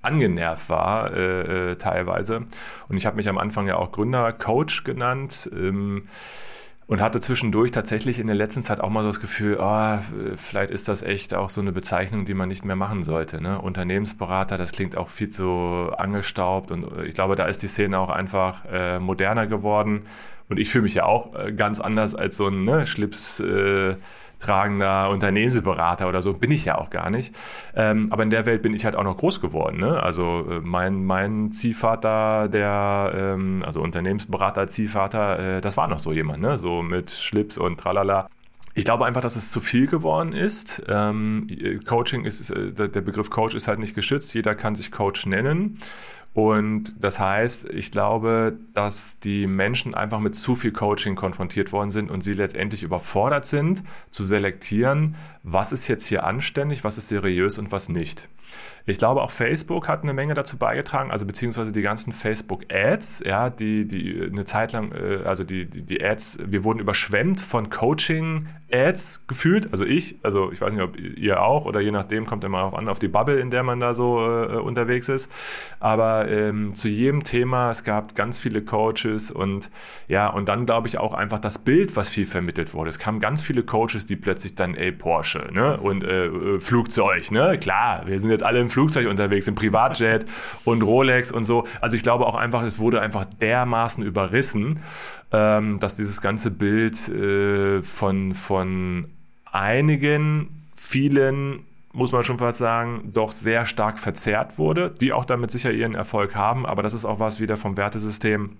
angenervt war äh, äh, teilweise. Und ich habe mich am Anfang ja auch Gründer, Coach genannt. Ähm, und hatte zwischendurch tatsächlich in der letzten Zeit auch mal so das Gefühl, oh, vielleicht ist das echt auch so eine Bezeichnung, die man nicht mehr machen sollte. Ne? Unternehmensberater, das klingt auch viel zu angestaubt und ich glaube, da ist die Szene auch einfach äh, moderner geworden. Und ich fühle mich ja auch äh, ganz anders als so ein ne, Schlips. Äh, tragender Unternehmensberater oder so, bin ich ja auch gar nicht. Ähm, aber in der Welt bin ich halt auch noch groß geworden. Ne? Also äh, mein, mein Ziehvater, der, ähm, also Unternehmensberater, Ziehvater, äh, das war noch so jemand, ne? so mit Schlips und tralala. Ich glaube einfach, dass es zu viel geworden ist. Ähm, Coaching ist, äh, der Begriff Coach ist halt nicht geschützt. Jeder kann sich Coach nennen. Und das heißt, ich glaube, dass die Menschen einfach mit zu viel Coaching konfrontiert worden sind und sie letztendlich überfordert sind, zu selektieren, was ist jetzt hier anständig, was ist seriös und was nicht. Ich glaube, auch Facebook hat eine Menge dazu beigetragen, also beziehungsweise die ganzen Facebook-Ads, ja, die, die eine Zeit lang, äh, also die, die, die Ads, wir wurden überschwemmt von Coaching-Ads gefühlt, also ich, also ich weiß nicht, ob ihr auch oder je nachdem kommt immer auch an auf die Bubble, in der man da so äh, unterwegs ist, aber ähm, zu jedem Thema, es gab ganz viele Coaches und ja, und dann glaube ich auch einfach das Bild, was viel vermittelt wurde. Es kamen ganz viele Coaches, die plötzlich dann, ey, Porsche, ne, und äh, äh Flugzeug, ne, klar, wir sind jetzt alle im Flugzeug unterwegs, im Privatjet und Rolex und so. Also ich glaube auch einfach, es wurde einfach dermaßen überrissen, ähm, dass dieses ganze Bild äh, von, von einigen, vielen muss man schon fast sagen, doch sehr stark verzerrt wurde, die auch damit sicher ihren Erfolg haben, aber das ist auch was wieder vom Wertesystem,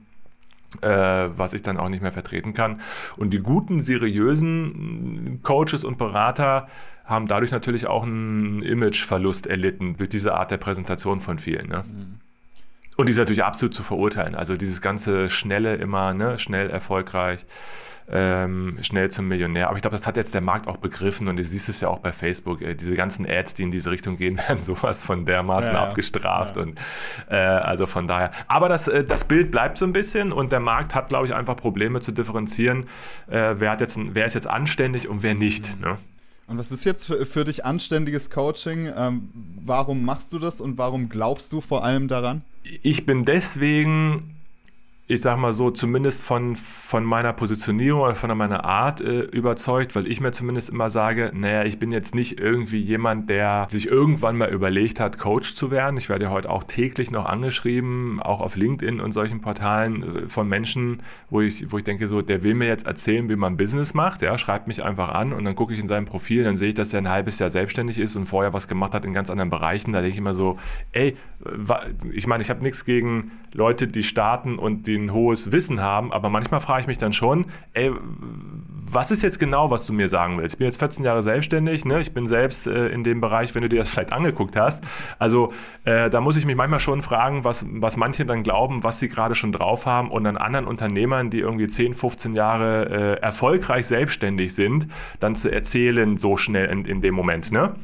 äh, was ich dann auch nicht mehr vertreten kann. Und die guten, seriösen Coaches und Berater haben dadurch natürlich auch einen Imageverlust erlitten durch diese Art der Präsentation von vielen. Ne? Mhm. Und die ist natürlich absolut zu verurteilen. Also dieses ganze Schnelle immer, ne, schnell erfolgreich, ähm, schnell zum Millionär. Aber ich glaube, das hat jetzt der Markt auch begriffen und du siehst es ja auch bei Facebook. Äh, diese ganzen Ads, die in diese Richtung gehen, werden sowas von dermaßen ja, abgestraft. Ja. Und äh, also von daher. Aber das, äh, das Bild bleibt so ein bisschen und der Markt hat, glaube ich, einfach Probleme zu differenzieren, äh, wer, hat jetzt, wer ist jetzt anständig und wer nicht. Ne? Und was ist jetzt für, für dich anständiges Coaching? Ähm, warum machst du das und warum glaubst du vor allem daran? Ich bin deswegen ich sag mal so, zumindest von, von meiner Positionierung oder von meiner Art äh, überzeugt, weil ich mir zumindest immer sage, naja, ich bin jetzt nicht irgendwie jemand, der sich irgendwann mal überlegt hat, Coach zu werden. Ich werde ja heute auch täglich noch angeschrieben, auch auf LinkedIn und solchen Portalen äh, von Menschen, wo ich, wo ich denke, so, der will mir jetzt erzählen, wie man Business macht, ja, schreibt mich einfach an und dann gucke ich in seinem Profil, dann sehe ich, dass er ein halbes Jahr selbstständig ist und vorher was gemacht hat in ganz anderen Bereichen. Da denke ich immer so, ey, ich meine, ich habe nichts gegen Leute, die starten und die ein hohes Wissen haben, aber manchmal frage ich mich dann schon, ey, was ist jetzt genau, was du mir sagen willst? Ich bin jetzt 14 Jahre selbstständig, ne? ich bin selbst äh, in dem Bereich, wenn du dir das vielleicht angeguckt hast. Also äh, da muss ich mich manchmal schon fragen, was, was manche dann glauben, was sie gerade schon drauf haben und an anderen Unternehmern, die irgendwie 10, 15 Jahre äh, erfolgreich selbstständig sind, dann zu erzählen so schnell in, in dem Moment. Ne?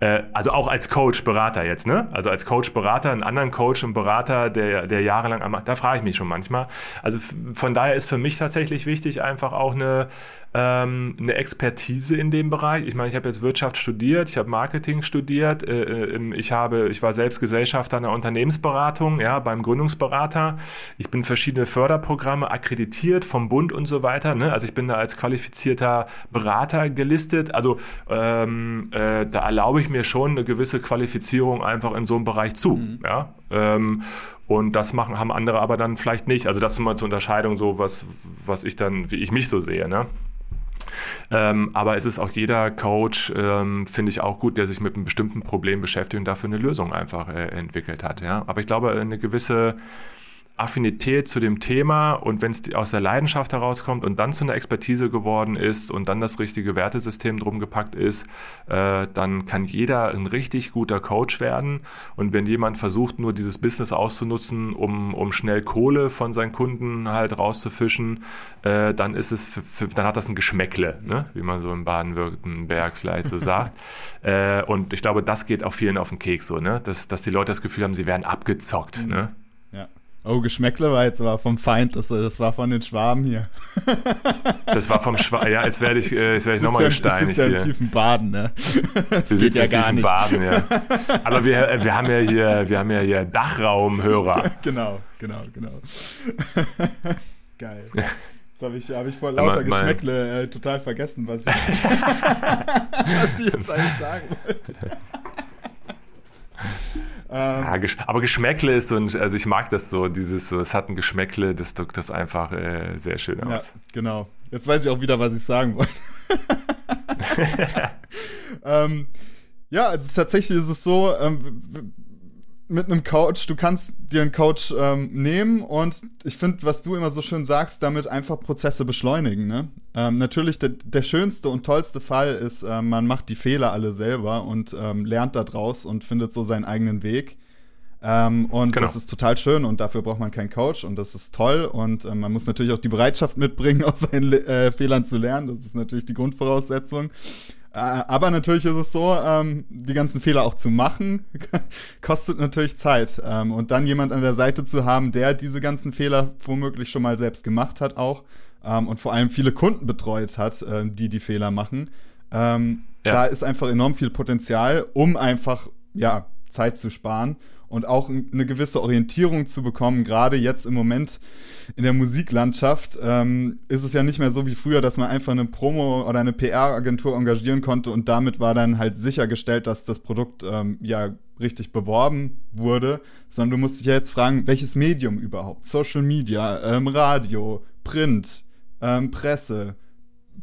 Äh, also auch als Coach, Berater jetzt, ne? Also als Coach, Berater, einen anderen Coach und Berater, der, der jahrelang, da frage ich mich schon manchmal. Also von daher ist für mich tatsächlich wichtig, einfach auch eine, ähm, eine Expertise in dem Bereich. Ich meine, ich habe jetzt Wirtschaft studiert, ich habe Marketing studiert, äh, äh ich habe, ich war selbst Gesellschafter einer Unternehmensberatung, ja, beim Gründungsberater. Ich bin verschiedene Förderprogramme akkreditiert vom Bund und so weiter. Ne? Also ich bin da als qualifizierter Berater gelistet. Also ähm, äh, da erlaube ich mir schon eine gewisse Qualifizierung einfach in so einem Bereich zu. Mhm. Ja? Ähm, und das machen, haben andere aber dann vielleicht nicht. Also das ist mal zur Unterscheidung so, was, was ich dann, wie ich mich so sehe. Ne? Ähm, aber es ist auch jeder Coach, ähm, finde ich auch gut, der sich mit einem bestimmten Problem beschäftigt und dafür eine Lösung einfach äh, entwickelt hat. Ja? Aber ich glaube, eine gewisse Affinität zu dem Thema und wenn es aus der Leidenschaft herauskommt und dann zu einer Expertise geworden ist und dann das richtige Wertesystem drum gepackt ist, äh, dann kann jeder ein richtig guter Coach werden. Und wenn jemand versucht, nur dieses Business auszunutzen, um, um schnell Kohle von seinen Kunden halt rauszufischen, äh, dann ist es, für, für, dann hat das ein Geschmäckle, ne? wie man so in Baden-Württemberg vielleicht so sagt. äh, und ich glaube, das geht auch vielen auf den Keks so, ne? dass, dass die Leute das Gefühl haben, sie werden abgezockt. Mhm. Ne? Ja. Oh, Geschmäckle war jetzt aber vom Feind, das, das war von den Schwaben hier. Das war vom Schwaben, ja, jetzt werde ich, äh, jetzt werde ich nochmal gesteinigt. Wir sitzen ja im tiefen Baden, ne? Das wir geht ja gar nicht. Baden, ja. Aber wir, äh, wir haben ja hier, wir haben ja hier Dachraumhörer. Genau, genau, genau. Geil. Jetzt habe ich, hab ich vor lauter mein, Geschmäckle äh, total vergessen, was ich, jetzt, was ich jetzt eigentlich sagen wollte. Ähm, ja, aber Geschmäckle ist so ein, also ich mag das so, dieses, so, es hat ein Geschmäckle, das drückt das einfach äh, sehr schön aus. Ja, genau. Jetzt weiß ich auch wieder, was ich sagen wollte. ähm, ja, also tatsächlich ist es so, ähm, mit einem Coach, du kannst dir einen Coach ähm, nehmen und ich finde, was du immer so schön sagst, damit einfach Prozesse beschleunigen. Ne? Ähm, natürlich, der, der schönste und tollste Fall ist, äh, man macht die Fehler alle selber und ähm, lernt daraus und findet so seinen eigenen Weg. Ähm, und genau. das ist total schön und dafür braucht man keinen Coach und das ist toll und äh, man muss natürlich auch die Bereitschaft mitbringen, aus seinen äh, Fehlern zu lernen. Das ist natürlich die Grundvoraussetzung. Äh, aber natürlich ist es so, ähm, die ganzen Fehler auch zu machen, kostet natürlich Zeit. Ähm, und dann jemand an der Seite zu haben, der diese ganzen Fehler womöglich schon mal selbst gemacht hat auch ähm, und vor allem viele Kunden betreut hat, äh, die die Fehler machen. Ähm, ja. Da ist einfach enorm viel Potenzial, um einfach ja, Zeit zu sparen und auch eine gewisse Orientierung zu bekommen. Gerade jetzt im Moment in der Musiklandschaft ähm, ist es ja nicht mehr so wie früher, dass man einfach eine Promo oder eine PR-Agentur engagieren konnte und damit war dann halt sichergestellt, dass das Produkt ähm, ja richtig beworben wurde, sondern du musst dich ja jetzt fragen, welches Medium überhaupt? Social Media, ähm, Radio, Print, ähm, Presse,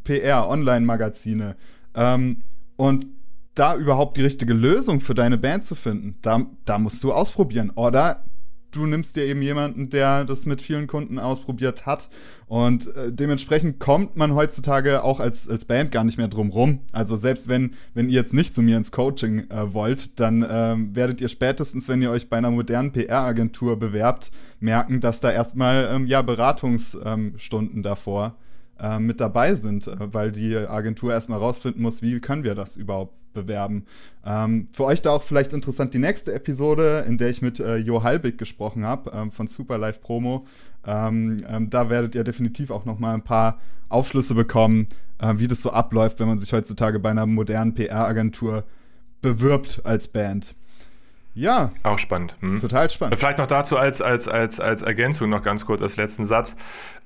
PR, Online-Magazine. Ähm, und da überhaupt die richtige Lösung für deine Band zu finden, da, da musst du ausprobieren. Oder du nimmst dir eben jemanden, der das mit vielen Kunden ausprobiert hat. Und äh, dementsprechend kommt man heutzutage auch als, als Band gar nicht mehr drum rum. Also selbst wenn, wenn ihr jetzt nicht zu mir ins Coaching äh, wollt, dann äh, werdet ihr spätestens, wenn ihr euch bei einer modernen PR-Agentur bewerbt, merken, dass da erstmal ähm, ja, Beratungsstunden ähm, davor äh, mit dabei sind, äh, weil die Agentur erstmal rausfinden muss, wie können wir das überhaupt bewerben. Ähm, für euch da auch vielleicht interessant die nächste Episode, in der ich mit äh, Jo Halbig gesprochen habe ähm, von Super Live Promo. Ähm, ähm, da werdet ihr definitiv auch noch mal ein paar Aufschlüsse bekommen, äh, wie das so abläuft, wenn man sich heutzutage bei einer modernen PR-Agentur bewirbt als Band. Ja. Auch spannend. Hm. Total spannend. Vielleicht noch dazu als, als, als, als Ergänzung noch ganz kurz als letzten Satz.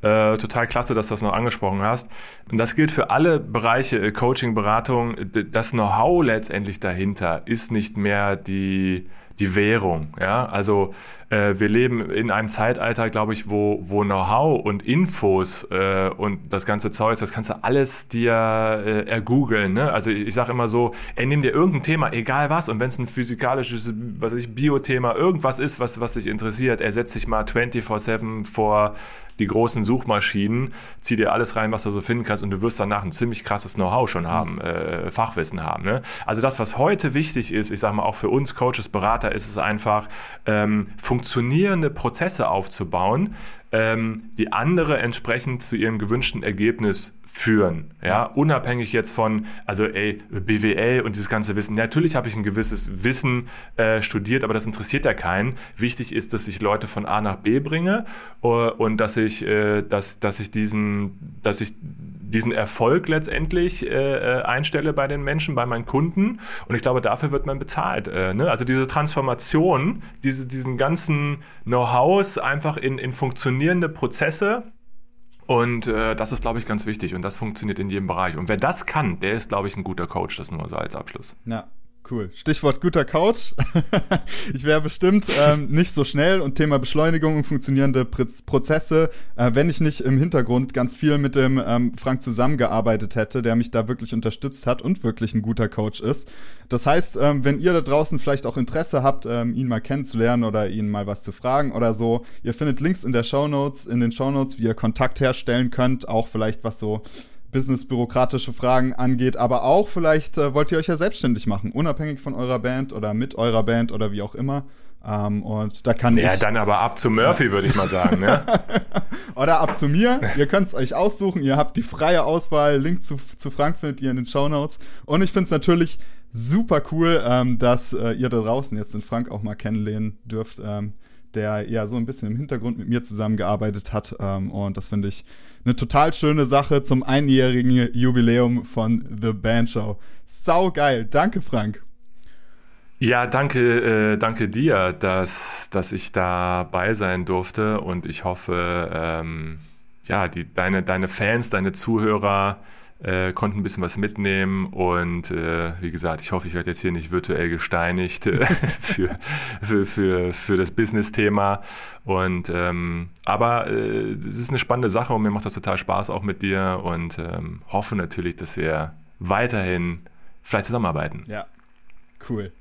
Äh, total klasse, dass du das noch angesprochen hast. Und das gilt für alle Bereiche äh, Coaching, Beratung. Das Know-how letztendlich dahinter ist nicht mehr die, die Währung. Ja, also äh, wir leben in einem Zeitalter, glaube ich, wo, wo Know-how und Infos äh, und das ganze Zeug, das kannst du alles dir äh, ergoogeln. Ne? Also ich, sage immer so, ey, nimm dir irgendein Thema, egal was, und wenn es ein physikalisches, was weiß ich, Biothema, irgendwas ist, was, was dich interessiert, ersetz dich mal 24-7 vor die großen Suchmaschinen, zieh dir alles rein, was du so finden kannst und du wirst danach ein ziemlich krasses Know-how schon haben, äh, Fachwissen haben. Ne? Also das, was heute wichtig ist, ich sage mal auch für uns Coaches, Berater, ist es einfach, ähm, funktionierende Prozesse aufzubauen, ähm, die andere entsprechend zu ihrem gewünschten Ergebnis führen. Ja, unabhängig jetzt von, also ey, BWL und dieses ganze Wissen. Natürlich habe ich ein gewisses Wissen äh, studiert, aber das interessiert ja keinen. Wichtig ist, dass ich Leute von A nach B bringe uh, und dass ich, äh, dass, dass ich diesen, dass ich diesen Erfolg letztendlich äh, äh, einstelle bei den Menschen, bei meinen Kunden. Und ich glaube, dafür wird man bezahlt. Äh, ne? Also diese Transformation, diese, diesen ganzen Know-hows einfach in, in funktionierende Prozesse und äh, das ist, glaube ich, ganz wichtig und das funktioniert in jedem Bereich. Und wer das kann, der ist, glaube ich, ein guter Coach. Das nur so als Abschluss. Ja, Cool. Stichwort guter Couch. ich wäre bestimmt ähm, nicht so schnell und Thema Beschleunigung und funktionierende Prozesse, äh, wenn ich nicht im Hintergrund ganz viel mit dem ähm, Frank zusammengearbeitet hätte, der mich da wirklich unterstützt hat und wirklich ein guter Coach ist. Das heißt, ähm, wenn ihr da draußen vielleicht auch Interesse habt, ähm, ihn mal kennenzulernen oder ihn mal was zu fragen oder so, ihr findet Links in der Show Notes, in den Show Notes, wie ihr Kontakt herstellen könnt, auch vielleicht was so business-bürokratische Fragen angeht, aber auch vielleicht äh, wollt ihr euch ja selbstständig machen, unabhängig von eurer Band oder mit eurer Band oder wie auch immer. Ähm, und da kann ja, ich. Ja, dann aber ab zu Murphy, ja. würde ich mal sagen. Ne? Oder ab zu mir. ihr könnt es euch aussuchen. Ihr habt die freie Auswahl. Link zu, zu Frank findet ihr in den Show Notes. Und ich finde es natürlich super cool, ähm, dass äh, ihr da draußen jetzt den Frank auch mal kennenlernen dürft, ähm, der ja so ein bisschen im Hintergrund mit mir zusammengearbeitet hat. Ähm, und das finde ich eine total schöne Sache zum einjährigen Jubiläum von The Band Show. Sau geil. Danke, Frank. Ja, danke, äh, danke dir, dass, dass ich dabei sein durfte und ich hoffe, ähm, ja, die, deine, deine Fans, deine Zuhörer äh, konnten ein bisschen was mitnehmen und äh, wie gesagt, ich hoffe, ich werde jetzt hier nicht virtuell gesteinigt äh, für, für, für, für das Business-Thema. Und ähm, aber äh, es ist eine spannende Sache und mir macht das total Spaß auch mit dir und ähm, hoffe natürlich, dass wir weiterhin vielleicht zusammenarbeiten. Ja, cool.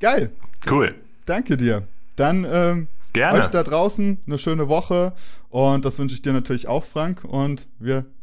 Geil. Cool. Danke dir. Dann ähm, Gerne. euch da draußen eine schöne Woche und das wünsche ich dir natürlich auch, Frank. Und wir